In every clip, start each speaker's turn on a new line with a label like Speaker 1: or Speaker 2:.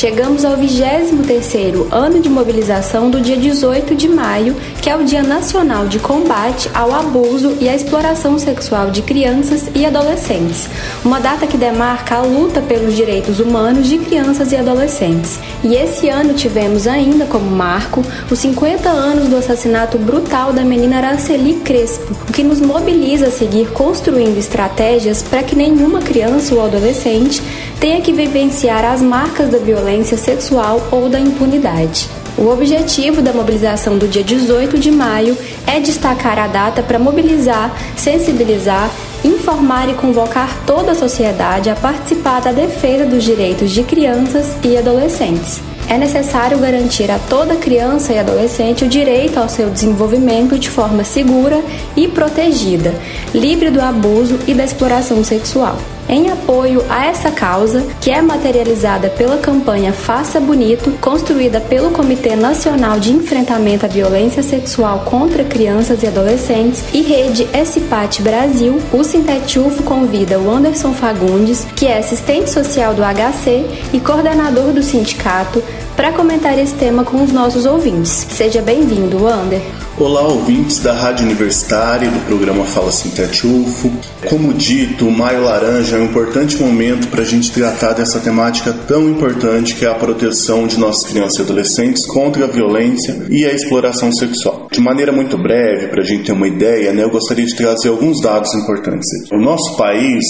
Speaker 1: Chegamos ao 23º ano de mobilização do dia 18 de maio, que é o Dia Nacional de Combate ao Abuso e à Exploração Sexual de Crianças e Adolescentes, uma data que demarca a luta pelos direitos humanos de crianças e adolescentes. E esse ano tivemos ainda como marco os 50 anos do assassinato brutal da menina Araceli Crespo, o que nos mobiliza a seguir construindo estratégias para que nenhuma criança ou adolescente tenha que vivenciar as marcas da violência sexual ou da impunidade. O objetivo da mobilização do dia 18 de maio é destacar a data para mobilizar, sensibilizar, informar e convocar toda a sociedade a participar da defesa dos direitos de crianças e adolescentes. É necessário garantir a toda criança e adolescente o direito ao seu desenvolvimento de forma segura e protegida, livre do abuso e da exploração sexual em apoio a essa causa, que é materializada pela campanha Faça Bonito, construída pelo Comitê Nacional de Enfrentamento à Violência Sexual contra Crianças e Adolescentes e Rede SPAT Brasil, o Sintetufo convida o Anderson Fagundes, que é assistente social do HC e coordenador do sindicato, para comentar esse tema com os nossos ouvintes. Seja bem-vindo, Ander.
Speaker 2: Olá, ouvintes da Rádio Universitária do programa Fala Sintete UFO. Como dito, o Maio Laranja é um importante momento para a gente tratar dessa temática tão importante que é a proteção de nossas crianças e adolescentes contra a violência e a exploração sexual. De maneira muito breve, para a gente ter uma ideia, né, eu gostaria de trazer alguns dados importantes. O nosso país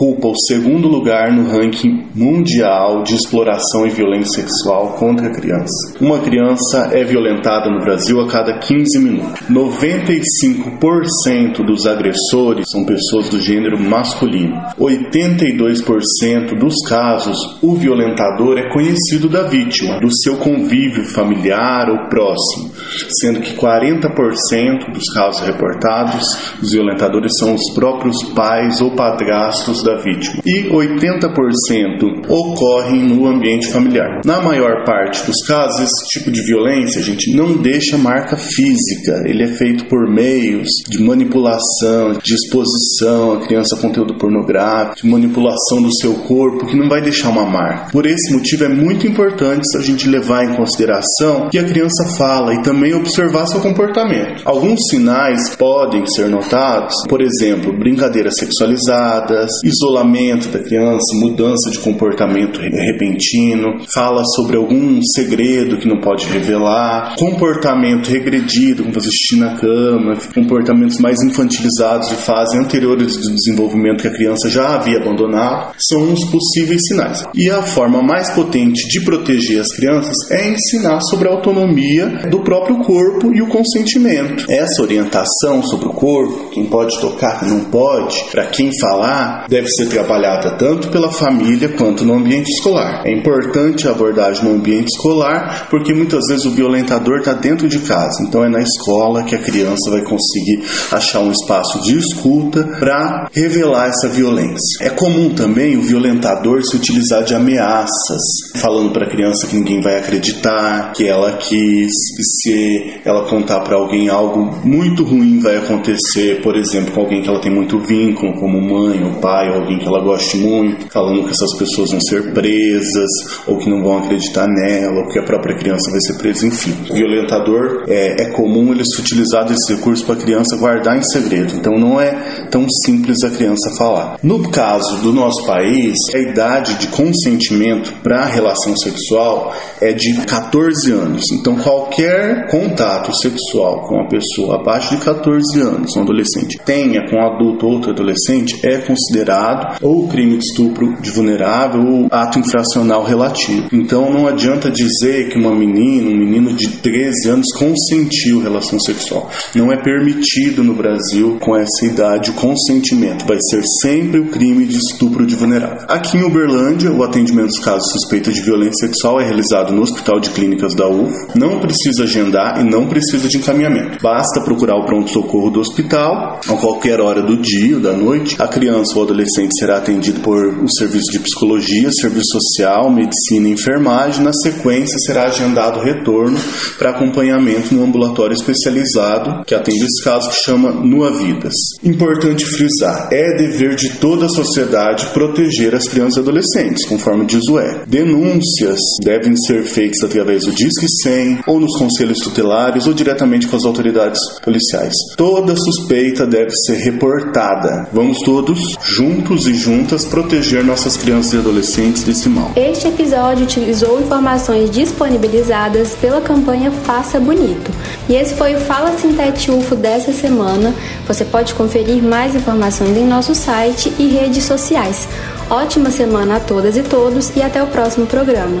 Speaker 2: ocupa o segundo lugar no ranking mundial de exploração e violência sexual contra a criança. Uma criança é violentada no Brasil a cada 15 minutos. 95% dos agressores são pessoas do gênero masculino. 82% dos casos, o violentador é conhecido da vítima, do seu convívio familiar ou próximo, sendo que 40% dos casos reportados, os violentadores são os próprios pais ou padrastos da vítima e 80% ocorrem no ambiente familiar. Na maior parte dos casos, esse tipo de violência, a gente não deixa marca física, ele é feito por meios de manipulação, de exposição à criança a conteúdo pornográfico, de manipulação do seu corpo, que não vai deixar uma marca. Por esse motivo, é muito importante a gente levar em consideração que a criança fala e também observar seu comportamento. Alguns sinais podem ser notados, por exemplo, brincadeiras sexualizadas, isolamento da criança, mudança de comportamento repentino, fala sobre algum segredo que não pode revelar, comportamento regredido, como fazer xixi na cama, comportamentos mais infantilizados de fase anteriores do desenvolvimento que a criança já havia abandonado, são os possíveis sinais. E a forma mais potente de proteger as crianças é ensinar sobre a autonomia do próprio corpo e o consentimento. Essa orientação sobre o corpo, quem pode tocar, quem não pode, para quem falar, deve ser trabalhada tanto pela família quanto no ambiente escolar. É importante a abordagem no ambiente escolar porque muitas vezes o violentador está dentro de casa, então é na escola que a criança vai conseguir achar um espaço de escuta para revelar essa violência. É comum também o violentador se utilizar de ameaças, falando para a criança que ninguém vai acreditar, que ela quis, que se ela contar para alguém algo muito ruim vai acontecer, por exemplo, com alguém que ela tem muito vínculo, como mãe ou pai ou alguém que ela goste muito, falando que essas pessoas vão ser presas ou que não vão acreditar nela ou que a própria criança vai ser presa, enfim. O violentador é, é comum ele se utilizar desse recurso para a criança guardar em segredo, então não é tão simples a criança falar. No caso do nosso país, a idade de consentimento para a relação sexual é de 14 anos, então qualquer contato sexual com uma pessoa abaixo de 14 anos, um adolescente, tenha com um adulto ou outro adolescente, é considerado ou crime de estupro de vulnerável ou ato infracional relativo. Então não adianta dizer que uma menina, um menino de 13 anos consentiu relação sexual. Não é permitido no Brasil com essa idade o consentimento. Vai ser sempre o crime de estupro de vulnerável. Aqui em Uberlândia, o atendimento dos casos suspeitos de violência sexual é realizado no Hospital de Clínicas da UF. Não precisa agendar e não precisa de encaminhamento. Basta procurar o pronto-socorro do hospital a qualquer hora do dia ou da noite. A criança ou adolescente será atendido por o um serviço de psicologia, serviço social, medicina e enfermagem. Na sequência, será agendado retorno para acompanhamento no ambulatório especializado que atende esse caso que chama Nua Vidas. Importante frisar, é dever de toda a sociedade proteger as crianças e adolescentes, conforme diz o E. Denúncias devem ser feitas através do Disque 100 ou nos conselhos tutelares ou diretamente com as autoridades policiais. Toda suspeita deve ser reportada. Vamos todos, juntos e juntas, proteger nossas crianças e adolescentes desse mal.
Speaker 1: Este episódio utilizou informações disponibilizadas pela campanha Faça Bonito. E esse foi o Fala Sintete UFO dessa semana. Você pode conferir mais informações em nosso site e redes sociais. Ótima semana a todas e todos e até o próximo programa.